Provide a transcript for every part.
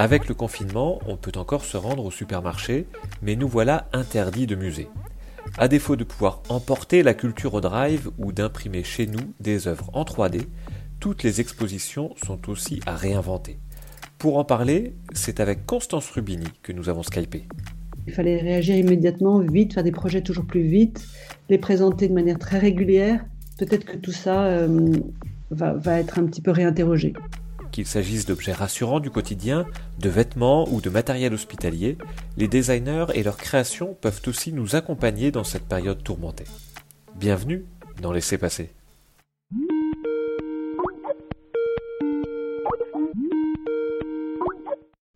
Avec le confinement, on peut encore se rendre au supermarché, mais nous voilà interdits de musée. À défaut de pouvoir emporter la culture au drive ou d'imprimer chez nous des œuvres en 3D, toutes les expositions sont aussi à réinventer. Pour en parler, c'est avec Constance Rubini que nous avons skypé. Il fallait réagir immédiatement, vite, faire des projets toujours plus vite, les présenter de manière très régulière. Peut-être que tout ça euh, va, va être un petit peu réinterrogé. Qu'il s'agisse d'objets rassurants du quotidien, de vêtements ou de matériel hospitalier, les designers et leurs créations peuvent aussi nous accompagner dans cette période tourmentée. Bienvenue dans Laissez passer.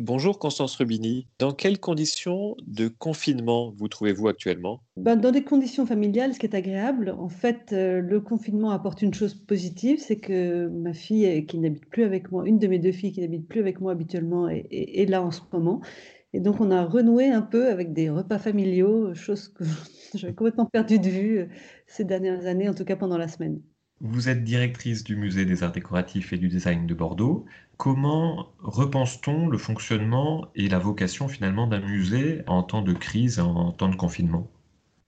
Bonjour Constance Rubini. Dans quelles conditions de confinement vous trouvez-vous actuellement? Ben, Dans des conditions familiales, ce qui est agréable. En fait, euh, le confinement apporte une chose positive, c'est que ma fille qui n'habite plus avec moi, une de mes deux filles qui n'habite plus avec moi habituellement, est, là en ce moment. Et donc on a renoué un peu avec des repas familiaux, chose que j'avais complètement perdue de vue euh, ces dernières années, en tout cas pendant la semaine. Vous êtes directrice du musée des arts décoratifs et du design de Bordeaux. Comment repense-t-on le fonctionnement et la vocation finalement d'un musée en temps de crise, en temps de confinement?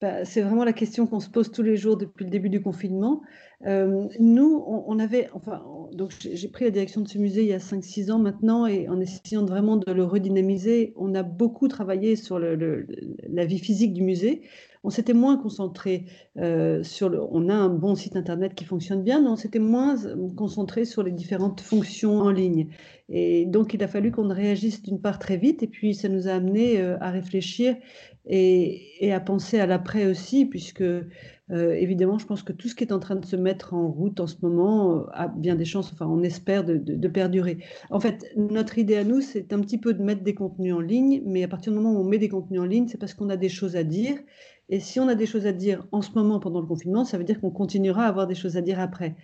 Bah, c'est vraiment la question qu'on se pose tous les jours depuis le début du confinement. Euh, nous, on, avait, donc j'ai pris la direction de ce musée il y a 5-6 ans maintenant, et en essayant vraiment de le redynamiser, on a beaucoup travaillé sur la vie physique du musée. On s'était moins concentré euh, sur le. On a un bon site internet qui fonctionne bien, mais on s'était moins concentré sur les différentes fonctions en ligne. Et donc, il a fallu qu'on réagisse d'une part très vite, et puis ça nous a amené euh, à réfléchir et, à penser à l'après aussi, puisque euh, évidemment, je pense que tout ce qui est en train de se mettre en route en ce moment euh, a bien des chances, enfin, on espère de, perdurer. En fait, notre idée à nous, c'est un petit peu de mettre des contenus en ligne, mais à partir du moment où on met des contenus en ligne, c'est parce qu'on a des choses à dire. Et si on a des choses à dire en ce moment pendant le confinement, ça veut dire qu'on continuera à avoir des choses à dire après.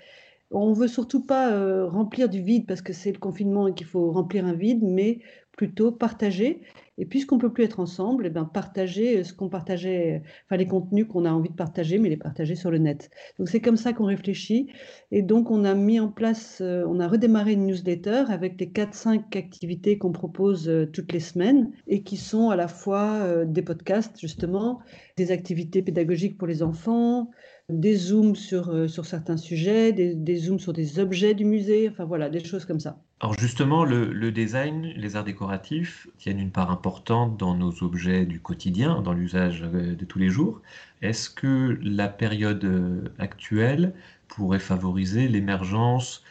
On veut surtout pas euh, remplir du vide parce que c'est le confinement et qu'il faut remplir un vide, mais plutôt partager. Et puisqu'on peut plus être ensemble, et eh ben partager ce qu'on partageait, enfin les contenus qu'on a envie de partager, mais les partager sur le net. Donc c'est comme ça qu'on réfléchit. Et donc on a mis en place, euh, on a redémarré une newsletter avec les 4-5 activités qu'on propose euh, toutes les semaines et qui sont à la fois des podcasts justement, des activités pédagogiques pour les enfants, des zooms sur, euh, sur certains sujets, des, zooms sur des objets du musée, enfin voilà, des choses comme ça. Alors justement, le, design, les arts décoratifs tiennent une part importante dans nos objets du quotidien, dans l'usage euh, de tous les jours. Est-ce que la période euh, actuelle pourrait favoriser l'émergence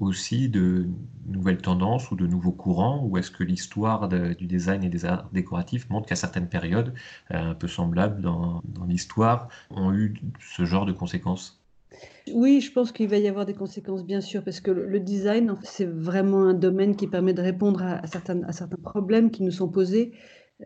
aussi de nouvelles tendances ou de nouveaux courants Ou est-ce que l'histoire du design et des arts décoratifs montre qu'à certaines périodes, euh, un peu semblables dans, l'histoire, ont eu ce genre de conséquences? Oui, je pense qu'il va y avoir des conséquences, bien sûr, parce que le design, c'est vraiment un domaine qui permet de répondre à, certains, à certains, problèmes qui nous sont posés.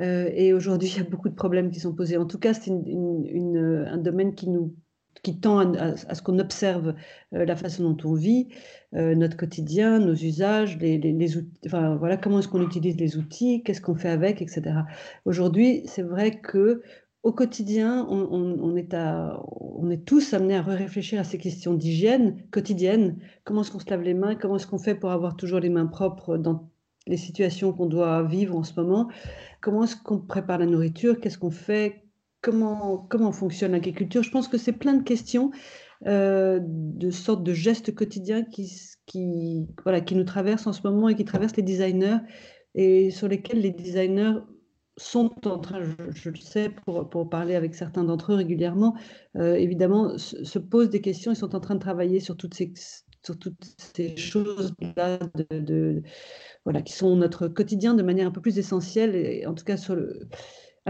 Euh, et aujourd'hui, il y a beaucoup de problèmes qui sont posés. En tout cas, c'est un domaine qui nous qui tend à, ce qu'on observe euh, la façon dont on vit, euh, notre quotidien, nos usages, les, les, enfin, voilà, comment est-ce qu'on utilise les outils, qu'est-ce qu'on fait avec, etc. Aujourd'hui, c'est vrai que au quotidien, on, est à, on, est tous amenés à réfléchir à ces questions d'hygiène quotidienne. Comment est-ce qu'on se lave les mains Comment est-ce qu'on fait pour avoir toujours les mains propres dans les situations qu'on doit vivre en ce moment? Comment est-ce qu'on prépare la nourriture? Qu'est-ce qu'on fait? Comment, comment fonctionne l'agriculture. Je pense que c'est plein de questions, euh, de sortes de gestes quotidiens qui, qui, voilà, qui nous traversent en ce moment et qui traversent les designers et sur lesquels les designers sont en train, je, le sais pour, pour, parler avec certains d'entre eux régulièrement, euh, évidemment, se, posent des questions, ils sont en train de travailler sur toutes ces, sur toutes ces choses-là de, voilà, qui sont notre quotidien de manière un peu plus essentielle, et en tout cas sur le,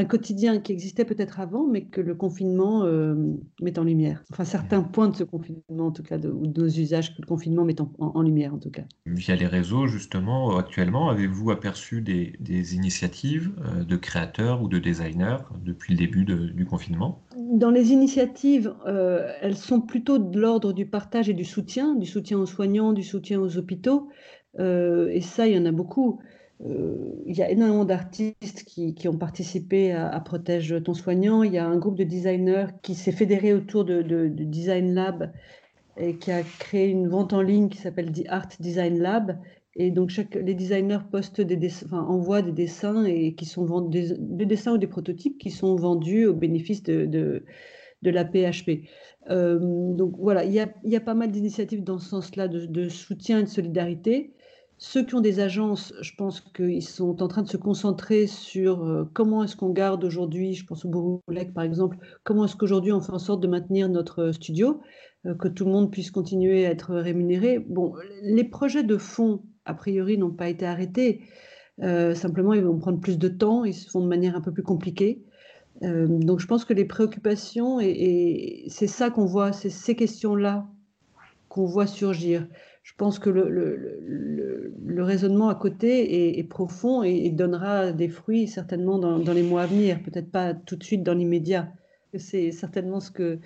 un quotidien qui existait peut-être avant, mais que le confinement euh, met en lumière. Enfin, certains points de ce confinement, en tout cas, de, ou de nos usages que le confinement met en, lumière, en tout cas. Via les réseaux, justement, actuellement, avez-vous aperçu des, initiatives euh, de créateurs ou de designers depuis le début du confinement? Dans les initiatives, euh, elles sont plutôt de l'ordre du partage et du soutien, du soutien aux soignants, du soutien aux hôpitaux. et ça, il y en a beaucoup. Euh, il y a énormément d'artistes qui, ont participé à, Protège ton soignant. Il y a un groupe de designers qui s'est fédéré autour de, Design Lab et qui a créé une vente en ligne qui s'appelle The Art Design Lab, Et donc, les designers postent des envoient des dessins et qui sont vendus, des, dessins ou des prototypes qui sont vendus au bénéfice de, la PHP. Euh, donc voilà, il y a, y a, pas mal d'initiatives dans ce sens-là de, de, soutien et de solidarité. Ceux qui ont des agences, je pense qu'ils sont en train de se concentrer sur euh, comment est-ce qu'on garde aujourd'hui, je pense au Bourgoulec par exemple, comment est-ce qu'aujourd'hui on fait en sorte de maintenir notre studio, euh, que tout le monde puisse continuer à être rémunéré. Bon, les projets de fonds a priori, n'ont pas été arrêtés. Euh, simplement, ils vont prendre plus de temps, ils se font de manière un peu plus compliquée. Euh, donc, je pense que les préoccupations, et, c'est ça qu'on voit, c'est ces questions-là qu'on voit surgir. Je pense que le, raisonnement à côté est, profond et, donnera des fruits certainement dans, les mois à venir, peut-être pas tout de suite dans l'immédiat. C'est certainement ce que,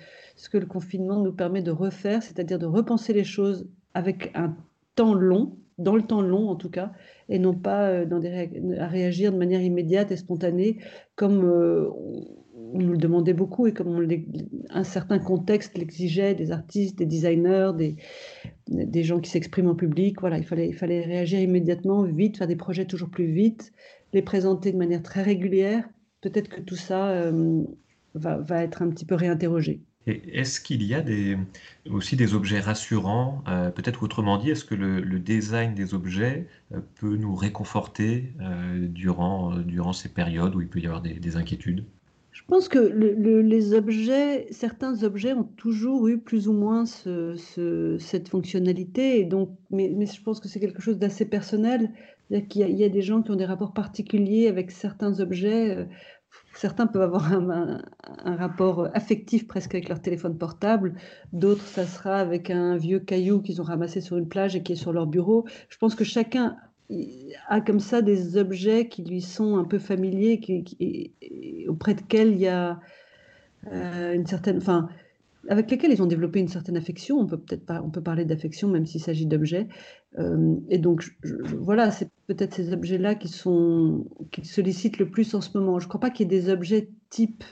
le confinement nous permet de refaire, c'est-à-dire de repenser les choses avec un temps long, dans le temps long en tout cas, et non pas euh, à réagir de manière immédiate et spontanée, comme euh, on nous le demandait beaucoup et comme un certain contexte l'exigeait, des artistes, des designers, des, gens qui s'expriment en public. Voilà, il fallait, réagir immédiatement, vite, faire des projets toujours plus vite, les présenter de manière très régulière. Peut-être que tout ça euh, va, être un petit peu réinterrogé. Est-ce qu'il y a aussi des objets rassurants euh, Peut-être autrement dit, est-ce que le, design des objets euh, peut nous réconforter durant ces périodes où il peut y avoir des, inquiétudes? Je pense que les objets, certains objets ont toujours eu plus ou moins cette fonctionnalité, donc, mais, je pense que c'est quelque chose d'assez personnel. Il y, a, il y, a, des gens qui ont des rapports particuliers avec certains objets certains peuvent avoir un, rapport affectif presque avec leur téléphone portable, d'autres, ça sera avec un vieux caillou qu'ils ont ramassé sur une plage et qui est sur leur bureau. Je pense que chacun a comme ça des objets qui lui sont un peu familiers, qui, auprès desquels il y a euh, une certaine... Enfin, avec lesquels ils ont développé une certaine affection. On peut peut-être pas, on peut parler d'affection même s'il s'agit d'objets. Euh, et donc voilà, c'est peut-être ces objets-là qui sont qui sollicitent le plus en ce moment. Je ne crois pas qu'il y ait des objets type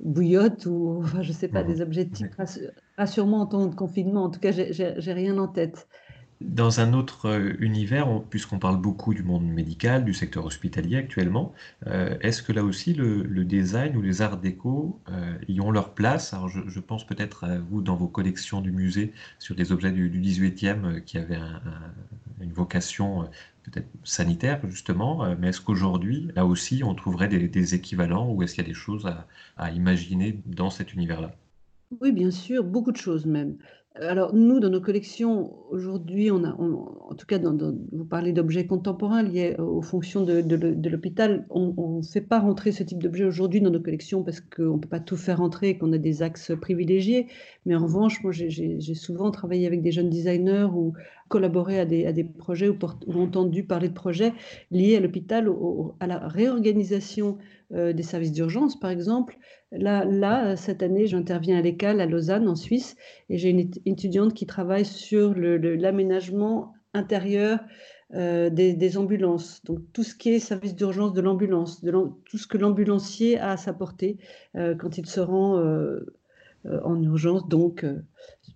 bouillotte ou enfin, je sais pas des objets type rassurement en temps de confinement. En tout cas, j'ai rien en tête. Dans un autre euh, univers, puisqu'on parle beaucoup du monde médical, du secteur hospitalier actuellement, euh, est-ce que là aussi le, design ou les arts déco euh, y ont leur place? Je, pense peut-être à vous dans vos collections du musée sur des objets du, 18e qui avaient une vocation peut-être sanitaire justement, mais est-ce qu'aujourd'hui, là aussi, on trouverait des, équivalents ou est-ce qu'il y a des choses à imaginer dans cet univers-là? Oui, bien sûr, beaucoup de choses même alors nous, dans nos collections, aujourd'hui, on a, en tout cas, vous parlez d'objets contemporains liés aux fonctions de, l'hôpital, on ne fait pas rentrer ce type d'objets aujourd'hui dans nos collections parce qu'on ne peut pas tout faire rentrer et qu'on a des axes privilégiés. Mais en revanche, moi, j'ai souvent travaillé avec des jeunes designers ou collaboré à des, à des projets ou, entendu parler de projets liés à l'hôpital, à la réorganisation euh, des services d'urgence, par exemple. Là, là cette année, j'interviens à l'ECAL à Lausanne, en Suisse, et j'ai une étudiante qui travaille sur l'aménagement intérieur euh, des, ambulances. Donc tout ce qui est service d'urgence de l'ambulance, tout ce que l'ambulancier a à sa portée euh, quand il se rend en urgence, donc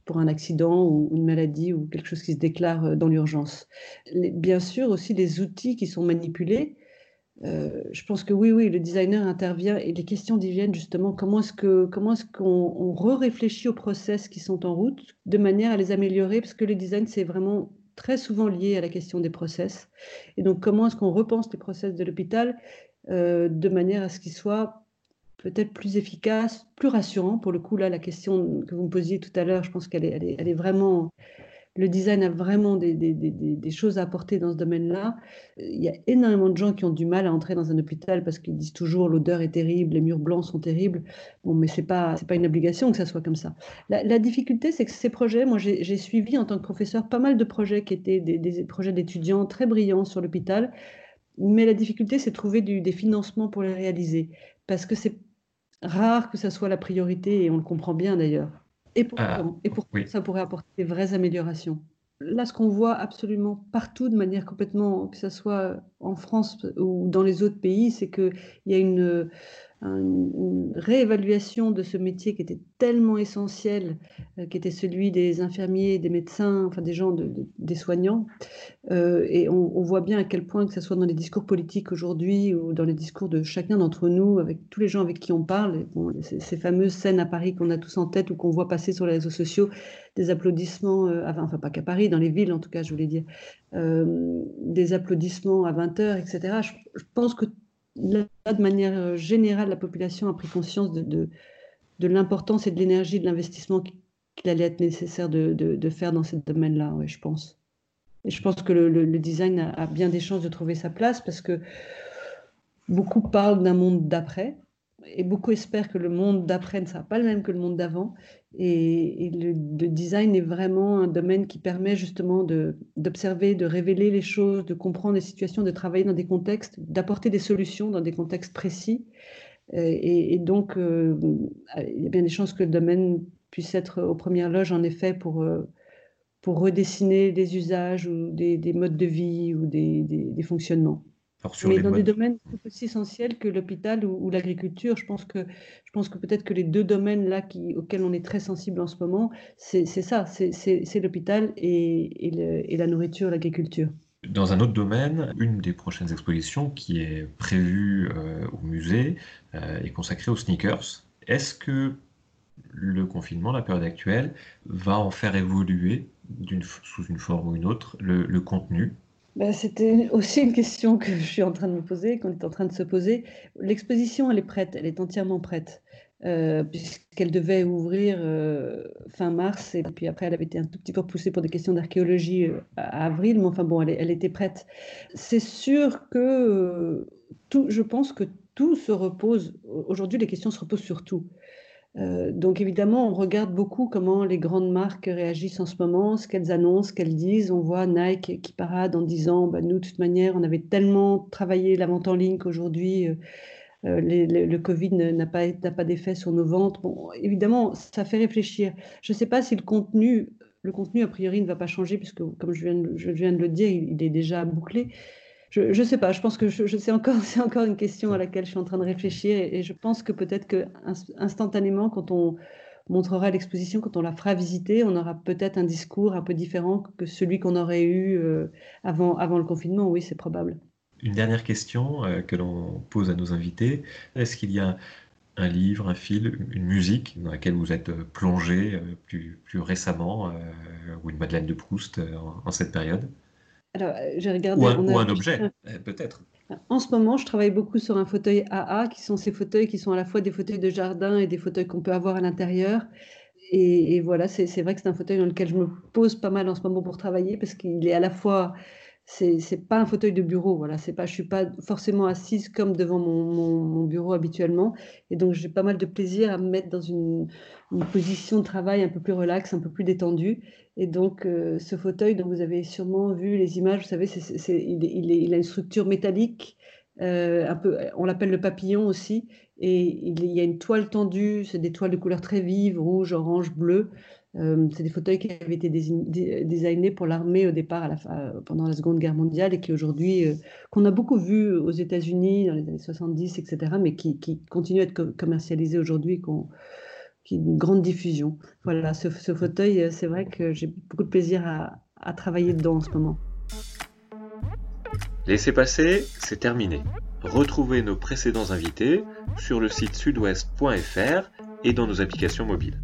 pour un accident ou une maladie ou quelque chose qui se déclare dans l'urgence. Bien sûr aussi les outils qui sont manipulés. Euh, je pense que oui, oui, le designer intervient et les questions viennent justement comment est-ce comment est-ce qu'on réfléchit aux process qui sont en route de manière à les améliorer? Parce que le design c'est vraiment très souvent lié à la question des process. Et donc comment est-ce qu'on repense les process de l'hôpital euh, de manière à ce qu'ils soient peut-être plus efficaces, plus rassurants. Pour le coup là, la question que vous me posiez tout à l'heure, je pense qu'elle est, elle est, elle est vraiment le design a vraiment des, choses à apporter dans ce domaine-là. Il y a énormément de gens qui ont du mal à entrer dans un hôpital parce qu'ils disent toujours l'odeur est terrible, les murs blancs sont terribles. Bon, mais ce n'est pas, pas une obligation que ça soit comme ça. La, difficulté, c'est que ces projets, moi j'ai suivi en tant que professeur pas mal de projets qui étaient des, projets d'étudiants très brillants sur l'hôpital. Mais la difficulté, c'est de trouver des financements pour les réaliser. Parce que c'est rare que ça soit la priorité, et on le comprend bien d'ailleurs. Et pourquoi, ah, ça pourrait apporter des vraies améliorations. Là, ce qu'on voit absolument partout de manière complètement, que ce soit en France ou dans les autres pays, c'est qu'il y a une, une réévaluation de ce métier qui était tellement essentiel, euh, qui était celui des infirmiers, des médecins, enfin des gens, des soignants. Euh, et on, voit bien à quel point, que ce soit dans les discours politiques aujourd'hui ou dans les discours de chacun d'entre nous, avec tous les gens avec qui on parle, ces, fameuses scènes à Paris qu'on a tous en tête ou qu'on voit passer sur les réseaux sociaux, des applaudissements, euh, enfin pas qu'à Paris, dans les villes en tout cas, je voulais dire, des applaudissements à 20h, etc. je pense que là, de manière euh, générale, la population a pris conscience de, de, l'importance et de l'énergie de l'investissement qu'il allait être nécessaire de, de faire dans ce domaine-là, je pense. Et je pense que le, design a, bien des chances de trouver sa place parce que beaucoup parlent d'un monde d'après et beaucoup espèrent que le monde d'après ne sera pas le même que le monde d'avant. Et, le, design est vraiment un domaine qui permet justement d'observer, de, révéler les choses, de comprendre les situations, de travailler dans des contextes, d'apporter des solutions dans des contextes précis. Euh, et, donc, euh, il y a bien des chances que le domaine puisse être aux premières loges, en effet, pour, euh, pour redessiner des usages ou des, modes de vie ou des fonctionnements. Mais dans des domaines aussi essentiels que l'hôpital ou, l'agriculture, je pense que, je pense que peut-être que les deux domaines là qui, auxquels on est très sensible en ce moment, c'est ça, c'est l'hôpital et, et, la nourriture, l'agriculture. Dans un autre domaine, une des prochaines expositions qui est prévue euh, au musée euh, est consacrée aux sneakers. Est-ce que le confinement, la période actuelle, va en faire évoluer sous une forme ou une autre le contenu bah, c'était aussi une question que je suis en train de me poser, qu'on est en train de se poser. L'exposition, elle est prête, elle est entièrement prête, euh, puisqu'elle devait ouvrir euh, fin mars, et puis après, elle avait été un tout petit peu repoussée pour des questions d'archéologie euh, à avril, mais enfin bon, elle, était prête. C'est sûr que tout, je pense que tout se repose, aujourd'hui, les questions se reposent sur tout. Euh, donc évidemment, on regarde beaucoup comment les grandes marques réagissent en ce moment, ce qu'elles annoncent, ce qu'elles disent. On voit Nike qui parade en disant, bah, nous, de toute manière, on avait tellement travaillé la vente en ligne qu'aujourd'hui, euh, euh, le Covid n'a pas, d'effet sur nos ventes. Bon, évidemment, ça fait réfléchir. Je ne sais pas si le contenu, le contenu, a priori, ne va pas changer, puisque, comme je viens, de le dire, il est déjà bouclé je ne sais pas, je pense que je, c'est encore, encore une question à laquelle je suis en train de réfléchir et, je pense que peut-être que instantanément, quand on montrera l'exposition, quand on la fera visiter, on aura peut-être un discours un peu différent que celui qu'on aurait eu euh, avant, avant le confinement. Oui, c'est probable. Une dernière question euh, que l'on pose à nos invités. Est-ce qu'il y a un livre, un film, une musique dans laquelle vous êtes plongé euh, plus, plus récemment, ou une Madeleine de Proust en cette période? Alors, euh, j'ai regardé. Ou un, objet, euh, peut-être. En ce moment, je travaille beaucoup sur un fauteuil AA, qui sont ces fauteuils qui sont à la fois des fauteuils de jardin et des fauteuils qu'on peut avoir à l'intérieur. Et, et, voilà, c'est vrai que c'est un fauteuil dans lequel je me pose pas mal en ce moment pour travailler, parce qu'il est à la fois c'est pas un fauteuil de bureau voilà c'est pas je suis pas forcément assise comme devant mon, mon, bureau habituellement. Et donc j'ai pas mal de plaisir à me mettre dans une, position de travail un peu plus relaxe un peu plus détendue. Et donc euh, ce fauteuil dont vous avez sûrement vu les images vous savez c'est il, il, il, a une structure métallique euh, un peu on l'appelle le papillon aussi. Et il, y a une toile tendue c'est des toiles de couleurs très vives rouge orange bleu euh, c'est des fauteuils qui avaient été designés pour l'armée au départ, la, pendant la Seconde Guerre mondiale, et qui aujourd'hui, euh, qu'on a beaucoup vu aux États-Unis dans les années 70, etc., mais qui, continuent à être commercialisés aujourd'hui, qui ont une grande diffusion. Voilà, ce, fauteuil, euh, c'est vrai que j'ai beaucoup de plaisir à, à travailler dedans en ce moment. Laissez passer, c'est terminé. Retrouvez nos précédents invités sur le site sudouest.fr et dans nos applications mobiles.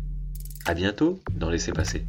À bientôt dans Laissez passer.